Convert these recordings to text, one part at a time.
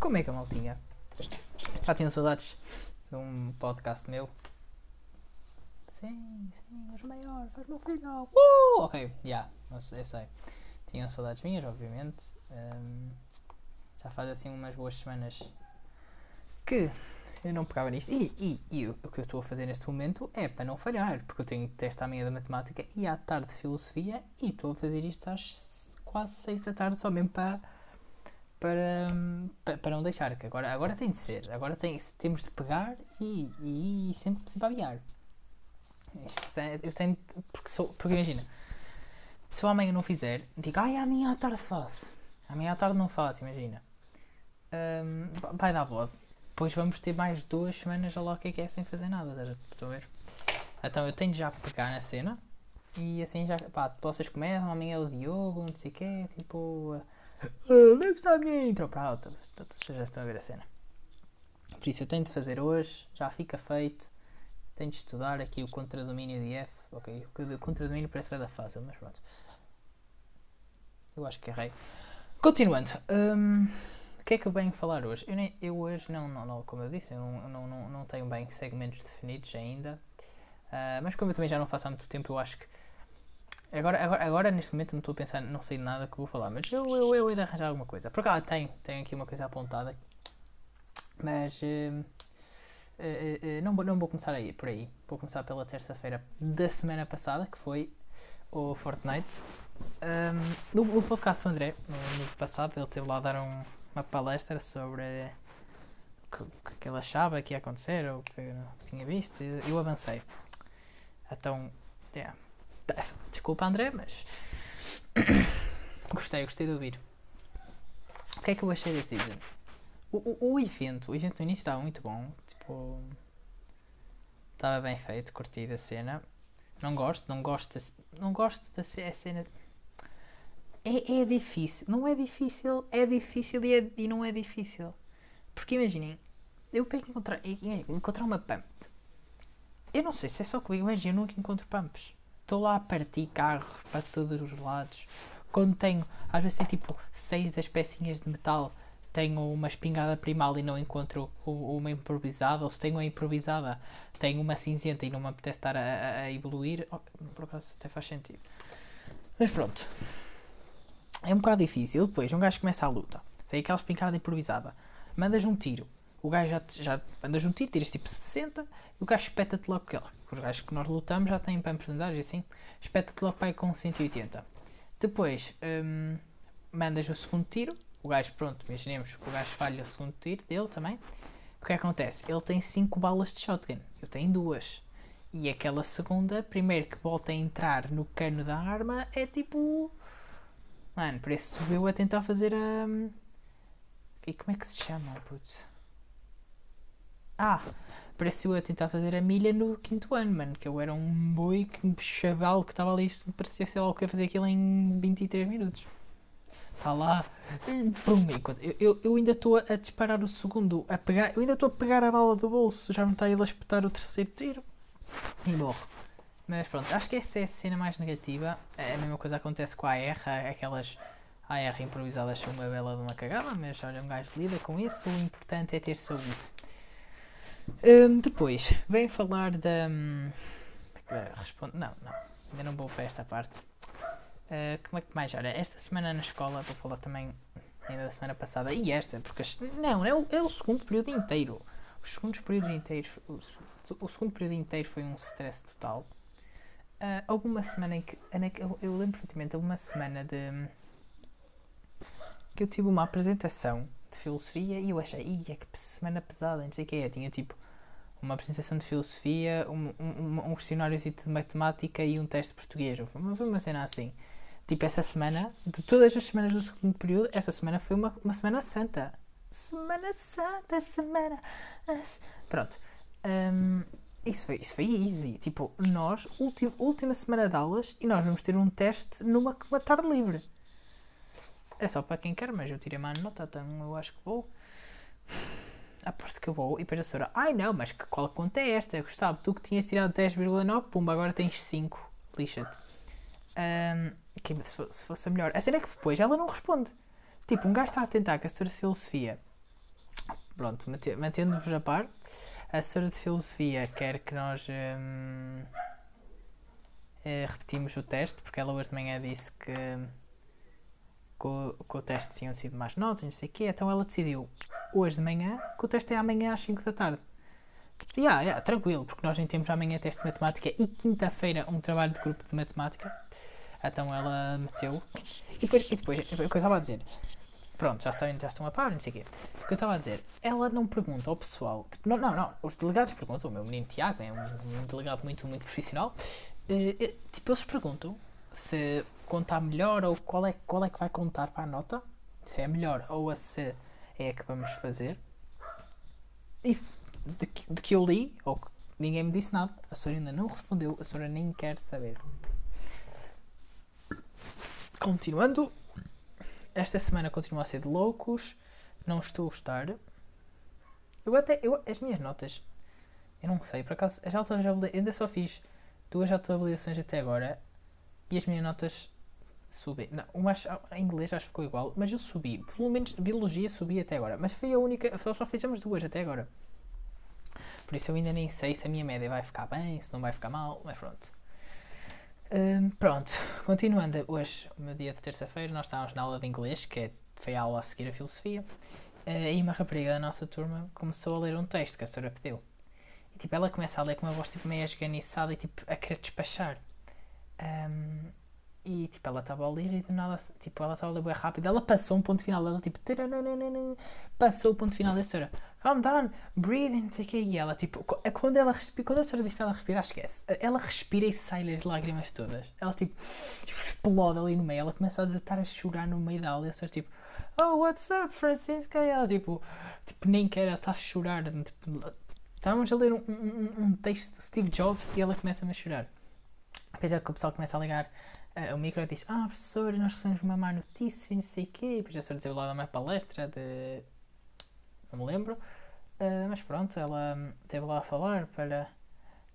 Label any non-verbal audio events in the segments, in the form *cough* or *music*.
Como é que a maltinha? Já tinha saudades de um podcast meu. Sim, sim, és o maior, faz meu filho. Uh! Ok, já, yeah, eu sei. Tinha saudades minhas, obviamente. Um, já faz assim umas boas semanas que eu não pegava nisto. E, e, e o que eu estou a fazer neste momento é para não falhar, porque eu tenho teste à manhã da matemática e à tarde de filosofia e estou a fazer isto às quase 6 da tarde só mesmo para para, para não deixar, que agora, agora tem de ser, agora tem, temos de pegar e, e, e sempre, sempre aviar. eu tenho, porque, sou, porque imagina, se eu amanhã não fizer, digo, ai, amanhã à tarde faço, amanhã à tarde não faço, imagina, um, vai dar boa. Depois vamos ter mais duas semanas a é que é sem fazer nada, estás a ver? Então eu tenho de já pegar na cena e assim já, pá, vocês começam, amanhã é o Diogo, não sei o quê, tipo Onde é que está a minha intro? Pronto, vocês já estão a ver a cena. Por isso eu tenho de fazer hoje, já fica feito. Tenho de estudar aqui o contradomínio de F. Ok, o contradomínio parece bem da fácil, mas pronto. Eu acho que errei. Continuando. Um, o que é que eu venho falar hoje? Eu, nem, eu hoje, não, não, não, como eu disse, eu não, não, não, não tenho bem segmentos definidos ainda. Uh, mas como eu também já não faço há muito tempo, eu acho que Agora, agora, agora neste momento não estou a pensar, não sei nada que vou falar, mas eu, eu, eu arranjar alguma coisa. Por cá tem, tem aqui uma coisa apontada, mas uh, uh, uh, não, vou, não vou começar aí, por aí. Vou começar pela terça-feira da semana passada, que foi o Fortnite. Um, no, no, podcast do André, no, no, passado, ele teve lá a dar um, uma palestra sobre o que, que ele achava que ia acontecer, ou que tinha visto, eu avancei. Então, yeah Desculpa, André, mas. gostei, gostei de ouvir. O que é que eu achei da season? O, o, o evento, o evento no início estava muito bom. Tipo. Estava bem feito, curti da cena. Não gosto, não gosto, não gosto da cena. É, é difícil, não é difícil, é difícil e, é, e não é difícil. Porque imaginem, eu pego encontrar, encontrar uma pump. Eu não sei se é só comigo, mas eu nunca encontro pumps estou lá a partir carros para todos os lados. Quando tenho, às vezes tem tipo seis das pecinhas de metal, tenho uma espingarda primal e não encontro uma improvisada, ou se tenho uma improvisada, tenho uma cinzenta e não me apetece estar a, a, a evoluir, oh, por acaso até faz sentido. Mas pronto. É um bocado difícil. Depois um gajo começa a luta. Tem aquela espingarda improvisada. Mandas um tiro. O gajo já, já um tiro, tiras tipo 60 e o gajo espeta-te logo ela os gajos que nós lutamos já têm para personagens e assim, espeta-te logo aí com 180. Depois hum, mandas o segundo tiro, o gajo, pronto, imaginemos que o gajo falha o segundo tiro dele também. O que acontece? Ele tem 5 balas de shotgun, eu tenho duas. E aquela segunda, primeiro que volta a entrar no cano da arma, é tipo. Mano, parece que subiu a tentar fazer a. E como é que se chama, putz? Ah, pareceu a tentar fazer a milha no quinto ano, mano. Que eu era um boi, um chaval que estava ali, parecia, sei lá o que, fazer aquilo em 23 minutos. Está lá, por um eu, eu, eu ainda estou a disparar o segundo, a pegar, eu ainda estou a pegar a bala do bolso, já me está ele a espetar o terceiro tiro e morro. Mas pronto, acho que essa é a cena mais negativa. É a mesma coisa acontece com a AR, aquelas AR improvisadas são uma bela de uma cagada, mas olha, um gajo lida com isso, o importante é ter saúde. Um, depois, vem falar da. Um, responde, não, não, ainda não vou para esta parte. Uh, como é que mais? Olha, esta semana na escola, vou falar também ainda da semana passada e esta, porque não, é o, é o segundo período inteiro. Os segundos períodos inteiros, o, o segundo período inteiro foi um stress total. Uh, houve uma semana em que, eu, eu lembro perfeitamente, houve uma semana de que eu tive uma apresentação de filosofia e eu achei, ia que semana pesada, não sei o que é. Tinha tipo uma apresentação de filosofia, um, um, um questionário de matemática e um teste de português. Foi uma, cena assim. Tipo, essa semana, de todas as semanas do segundo período, essa semana foi uma, uma semana santa. Semana santa, semana. Pronto. Um, isso foi, isso foi easy. Tipo, nós, ultim, última semana de aulas, e nós vamos ter um teste numa uma tarde livre. É só para quem quer, mas eu tirei uma nota, então eu acho que vou. Aposto que eu vou. E depois a senhora, ai não, mas que, qual conta é esta? Gustavo, tu que tinhas tirado 10,9, pumba, agora tens 5. Lixa-te. Um, que, se, fosse, se fosse a melhor. A cena é que depois ela não responde. Tipo, um gajo está a tentar com a senhora filosofia pronto, mante- mantendo-vos a par, a senhora de filosofia quer que nós hum, repetimos o teste, porque ela hoje de manhã disse que, que, o, que o teste tinham sido mais notas, não sei o quê, então ela decidiu hoje de manhã que o teste é amanhã às 5 da tarde. E ah, yeah, tranquilo, porque nós nem temos amanhã teste de matemática e quinta-feira um trabalho de grupo de matemática. Então ela meteu. E depois, e depois o que eu estava a dizer, pronto, já sabem, já estão a par, não sei o quê. O que eu estava a dizer, ela não pergunta ao pessoal, tipo, não, não, não, os delegados perguntam, o meu menino Tiago é um, um delegado muito, muito profissional, eh, eh, tipo, eles perguntam se contar melhor ou qual é, qual é que vai contar para a nota, se é melhor ou a se é a que vamos fazer. E de que, de que eu li, ou que ninguém me disse nada, a senhora ainda não respondeu, a senhora nem quer saber. Continuando, esta semana continua a ser de loucos, não estou a gostar. Eu até, eu, as minhas notas, eu não sei, por acaso, as autoavaliações, ainda só fiz duas autoavaliações até agora e as minhas notas subi. Não, uma acho- em inglês acho que ficou igual, mas eu subi, pelo menos biologia subi até agora, mas foi a única, só fizemos duas até agora. Por isso eu ainda nem sei se a minha média vai ficar bem, se não vai ficar mal, mas pronto. Hum, pronto, continuando hoje, o meu dia de terça-feira, nós estávamos na aula de inglês, que é, foi a aula a seguir a filosofia, eh, e uma rapariga da nossa turma começou a ler um texto que a senhora pediu. E tipo, ela começa a ler com uma voz tipo meio esganiçada e tipo a querer despachar. Hum, e tipo, ela estava a ler e do nada, tipo, ela estava a ler bem rápido. Ela passou um ponto final, ela tipo, passou o ponto final da senhora. Calm down, breathe, não sei o quê. E ela tipo, quando, ela respira, quando a senhora diz para ela respirar, esquece. Ela respira e sai as lágrimas todas. Ela tipo, explode ali no meio. Ela começa a desatar a chorar no meio da aula. E a senhora tipo, oh, what's up, Francisca? E ela tipo, tipo nem quer, ela está a chorar. Tipo, estávamos a ler um, um, um texto do Steve Jobs e ela começa a chorar. Depois é que o pessoal começa a ligar eh, o micro e diz: Ah, professor, nós recebemos uma má notícia, não sei o quê. Depois a senhora deu lá uma palestra de. Não me lembro. Eh, mas pronto, ela esteve lá a falar para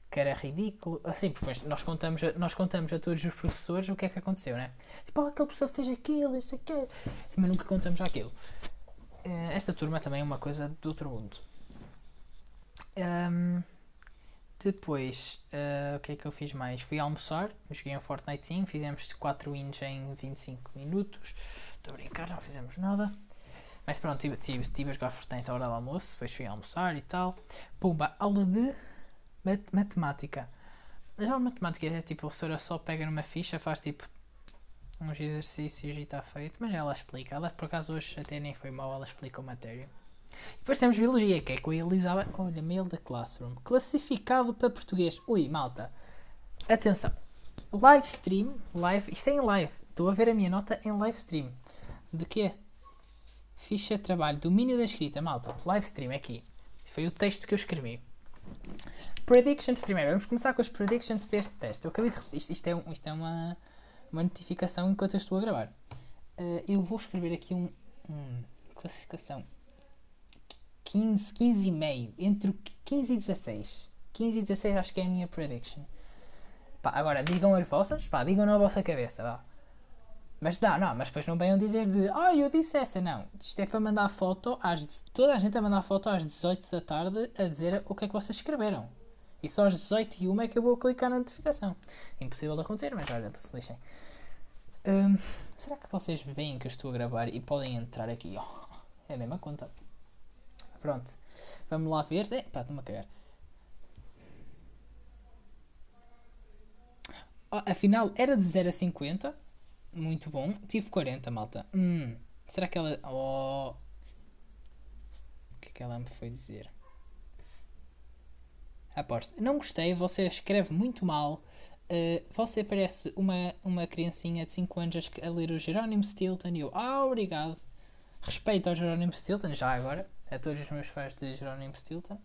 que era ridículo. Assim, porque nós contamos, a, nós contamos a todos os professores o que é que aconteceu, né? Tipo, ah, aquele professor fez aquilo, não sei o quê. Mas nunca contamos aquilo. Eh, esta turma também é uma coisa do outro mundo. Hum, depois, eh, o que é que eu fiz mais? Fui almoçar, joguei um Fortnitezinho, fizemos 4 wins em 25 minutos. Estou a brincar, não fizemos nada. Mas pronto, tive, tive, tive a jogar Fortnite à hora do almoço, depois fui almoçar e tal. Pumba, aula de mat- matemática. A aula de matemática é tipo, a professora só pega numa ficha, faz tipo uns exercícios e está feito, mas ela explica. Ela por acaso hoje até nem foi mal, ela explicou a Depois temos biologia, que é com a Elizabeth. Olha, mail da Classroom. Classificado para português. Ui, malta. Atenção. Live stream. Live. Isto é em live. Estou a ver a minha nota em live stream. De quê? Ficha de trabalho. Domínio da escrita, malta. Live stream é aqui. Foi o texto que eu escrevi. Predictions primeiro. Vamos começar com as predictions para este teste. Eu acabei de. Isto, isto é, um- isto é uma, uma notificação enquanto eu estou a gravar. Eh, eu vou escrever aqui um, um classificação 15, 15 e meio. Entre o 15 e 16. 15 e 16 acho que é a minha prediction. Pá, agora digam as vossas, pá, digam na vossa cabeça, vá. Mas não, não, mas depois não venham dizer de ah, eu disse essa, não. Isto é para mandar foto às. Toda a gente a mandar foto às 18 da tarde a dizer o que é que vocês escreveram. E só às 18 e 1 é que eu vou clicar na notificação. Impossível de acontecer, mas olha, se deixem. Hum, será que vocês veem que eu estou a gravar e podem entrar aqui? ó? *laughs* é a mesma conta. Pronto. Vamos lá ver. É, pá, estou-me a cagar. Oh, afinal, era de 0 a 50. Muito bom. Tive 40, malta. Hum, será que ela. Oh. O que é que ela me foi dizer? Aposto. Não gostei, você escreve muito mal. Uh, você parece uma, uma criancinha de 5 anos a ler o Jerónimo Stilton. E eu, ah, obrigado. Respeito ao Jerónimo Stilton, já agora. A todos os meus fãs de Jerónimo Stilton.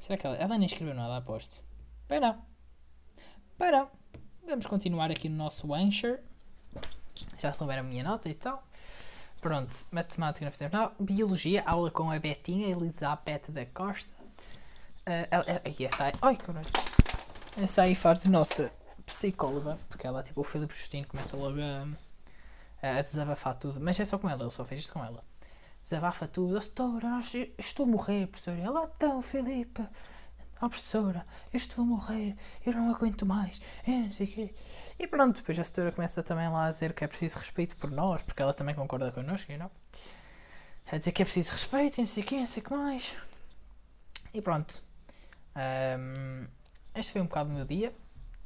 Será que ela. Ela nem escreveu nada, aposto. Bem, não. Vamos continuar aqui no nosso Anchor. Já souberam a minha nota e tal. Pronto, matemática não fizemos nada. Biologia, aula com a Betinha Elizabeth da Costa. Ela- e essa aí. Ai, caralho. Essa aí faz de nossa psicóloga. Porque ela, tipo, o Filipe Justino começa logo a, a desabafar tudo. Mas é só com ela, ele só fez isto com ela. Desabafa tudo. Oh, doutora, eu estou a morrer, professora. Ela, então, Filipe, oh, professora, eu estou a morrer, eu não aguento mais. É, não sei quê. E pronto, depois a setora começa também lá a dizer que é preciso respeito por nós, porque ela também concorda connosco, know? A dizer que é preciso respeito, não sei quê, não sei o que mais. E pronto. Um, este foi um bocado o meu dia.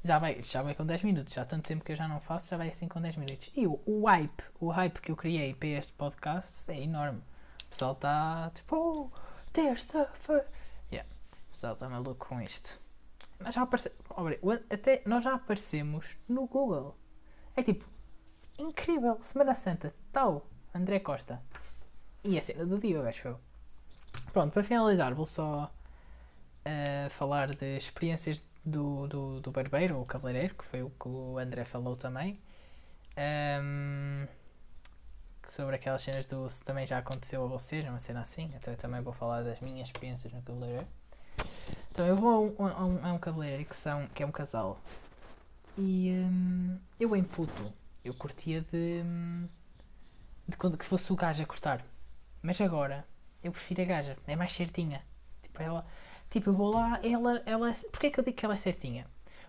Já vai, já vai com 10 minutos, já há tanto tempo que eu já não faço, já vai assim com 10 minutos. E o, o hype, o hype que eu criei para este podcast é enorme. O pessoal está tipo, oh, terça-feira. Yeah, o pessoal está maluco com isto. Nós já aparecemos, até nós já aparecemos no Google. É tipo, incrível, Semana Santa, tal, André Costa. E a cena do dia, acho eu. Pronto, para finalizar, vou só uh, falar de experiências do, do, do barbeiro ou cabeleireiro, que foi o que o André falou também. Um, sobre aquelas cenas do se também já aconteceu a vocês, uma cena assim. Então eu também vou falar das minhas experiências no cabeleireiro. Então eu vou a um, a um, a um cabeleireiro que, são, que é um casal e um, eu em puto eu curtia de, de quando que fosse o gajo a cortar. Mas agora eu prefiro a gaja, é mais certinha. Tipo, ela Tipo, eu vou lá, ela, ela. Porquê que eu digo que ela é certinha?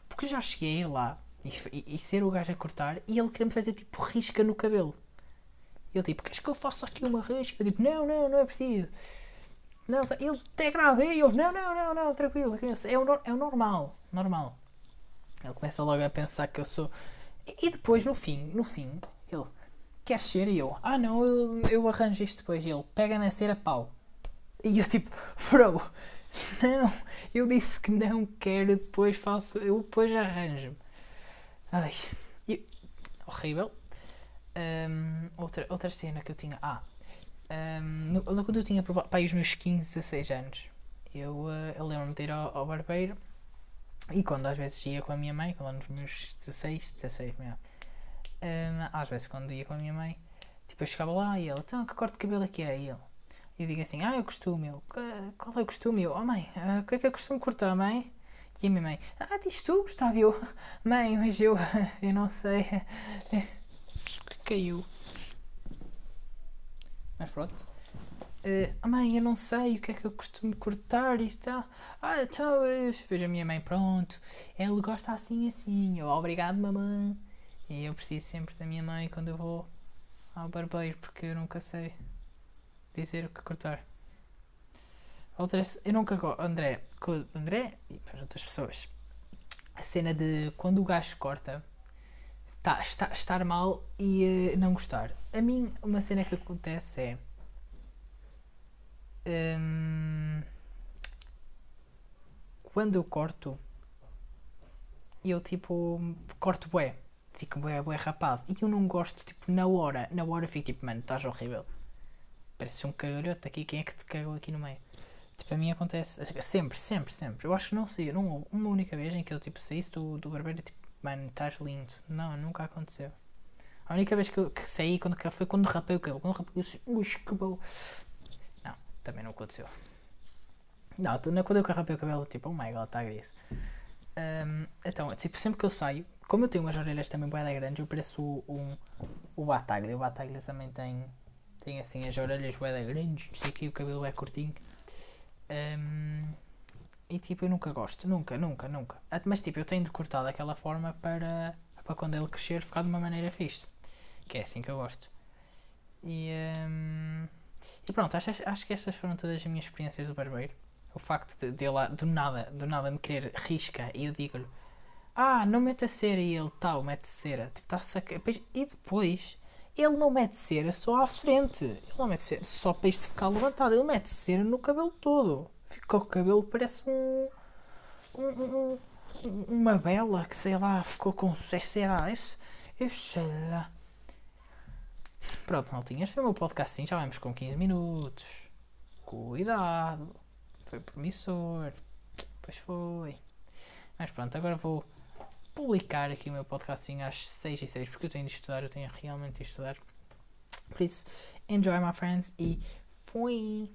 Porque já cheguei lá e, e, e ser o gajo a cortar e ele queria me fazer tipo risca no cabelo. Ele tipo, queres que eu faça aqui uma risca? Eu tipo, não, não, não é preciso. Não, tá, ele até grave, eu, não, não, não, não, tranquilo, é o, é o normal, normal. Ele começa logo a pensar que eu sou. E depois, no fim, no fim, ele quer ser e eu, ah não, eu, eu arranjo isto depois. E ele pega na cera pau. E eu tipo, *laughs* bro, *laughs* Não, eu disse que não quero, depois faço, eu depois arranjo-me. Ai, horrível. Um, outra, outra cena que eu tinha. Ah, um, quando eu tinha para os meus 15, 16 anos, eu, uh, eu lembro-me de ir ao, ao, barbeiro e quando às vezes ia com a minha mãe, quando nos meus 16, 16 mesmo, um, às vezes quando ia com a minha mãe, tipo eu chegava lá e ela, então que corte de cabelo é que é? E ele, eu digo assim, ah, eu costumo, eu, qual é o costume? Eu, oh mãe, uh, o que é que eu costumo cortar, mãe? E a minha mãe, ah, diz tu, Gustavo, eu, *laughs* mãe, mas eu, *laughs* eu não sei, *laughs* caiu. Mas pronto. Uh, mãe, eu não sei o que é que eu costumo cortar e tal. Ah, então, veja a minha mãe, pronto. Ela gosta assim assim. Eu, obrigado, mamãe. E eu preciso sempre da minha mãe quando eu vou ao barbeiro, porque eu nunca sei dizer o que cortar. Outras, eu nunca. André, André e para outras pessoas. A cena de quando o gajo corta, tá, está, estar mal e uh, não gostar. A mim, uma cena que acontece é. Um, quando eu corto, eu tipo. Corto bué. Fico bué, bué rapado. E eu não gosto, tipo, na hora. Na hora fico tipo, mano, estás horrível parece um cagalhoto aqui, quem é que te cagou aqui no meio? Tipo, a mim acontece sempre, sempre, sempre. Eu acho que não sei, não uma única vez em que eu tipo saísse do, do barbeiro tipo, mano, estás lindo. Não, nunca aconteceu. A única vez que, eu, que saí quando, foi quando rapei o cabelo. Quando rapei eu disse, ui, que bom. Não, também não aconteceu. Não, quando eu rapei o cabelo, tipo, oh my god, está gris. Um, então, tipo, sempre que eu saio, como eu tenho umas orelhas também bem grandes, eu pareço um, o Bataglia. O Bataglia também tem tem assim as orelhas bué grandes, e aqui o cabelo é curtinho. Um, e tipo, eu nunca gosto, nunca, nunca, nunca. Ah, mas tipo, eu tenho de cortar daquela forma para, para quando ele crescer ficar de uma maneira fixe. Que é assim que eu gosto. E, um, e pronto, acho, acho que estas foram todas as minhas experiências do barbeiro. O facto de, de ele do nada, do nada me querer risca e eu digo-lhe Ah, não meta cera e ele tal, mete cera. Tipo, tá. E depois ele não mete cera só à frente. Ele não mete cera só para isto ficar levantado. Ele mete cera no cabelo todo. Fica o cabelo, parece um. um, um uma bela que sei lá, ficou com será isso? Eu sei lá. Pronto, maltinha, este foi o meu podcast sim, já vamos com 15 minutos. Cuidado. Foi promissor. Pois foi. Mas pronto, agora vou publicar aqui o meu podcasting às 6 e 6 porque eu tenho de estudar, eu tenho realmente de estudar. Por isso, enjoy my friends e fui!